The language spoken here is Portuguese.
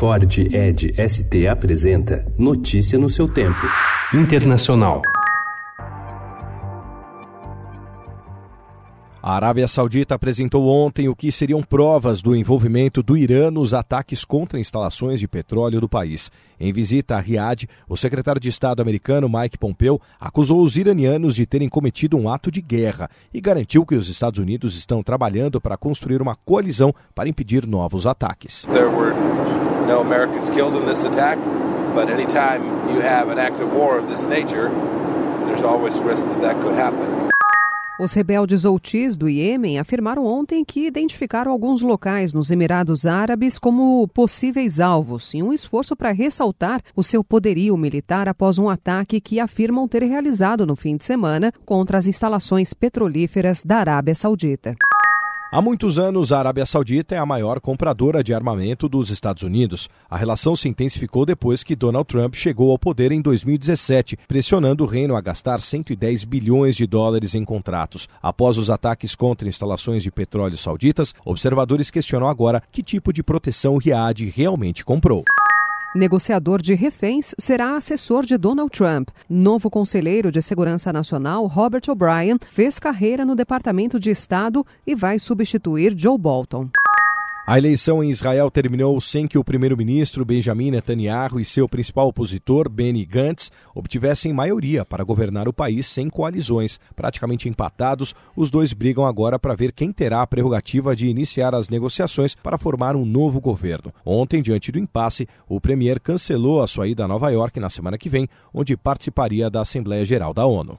Ford Ed ST apresenta Notícia no seu tempo. Internacional. A Arábia Saudita apresentou ontem o que seriam provas do envolvimento do Irã nos ataques contra instalações de petróleo do país. Em visita a Riad, o secretário de Estado americano Mike Pompeo acusou os iranianos de terem cometido um ato de guerra e garantiu que os Estados Unidos estão trabalhando para construir uma coalizão para impedir novos ataques. No Americans killed in this attack, but anytime you have an act of war of this nature, there's always risk that that could happen. Os rebeldes Houthis do Iêmen afirmaram ontem que identificaram alguns locais nos Emirados Árabes como possíveis alvos, em um esforço para ressaltar o seu poderio militar após um ataque que afirmam ter realizado no fim de semana contra as instalações petrolíferas da Arábia Saudita. Há muitos anos, a Arábia Saudita é a maior compradora de armamento dos Estados Unidos. A relação se intensificou depois que Donald Trump chegou ao poder em 2017, pressionando o reino a gastar 110 bilhões de dólares em contratos. Após os ataques contra instalações de petróleo sauditas, observadores questionam agora que tipo de proteção Riad realmente comprou. Negociador de reféns será assessor de Donald Trump. Novo conselheiro de Segurança Nacional, Robert O'Brien, fez carreira no Departamento de Estado e vai substituir Joe Bolton. A eleição em Israel terminou sem que o primeiro-ministro Benjamin Netanyahu e seu principal opositor, Benny Gantz, obtivessem maioria para governar o país sem coalizões. Praticamente empatados, os dois brigam agora para ver quem terá a prerrogativa de iniciar as negociações para formar um novo governo. Ontem, diante do impasse, o premier cancelou a sua ida a Nova York na semana que vem, onde participaria da Assembleia Geral da ONU.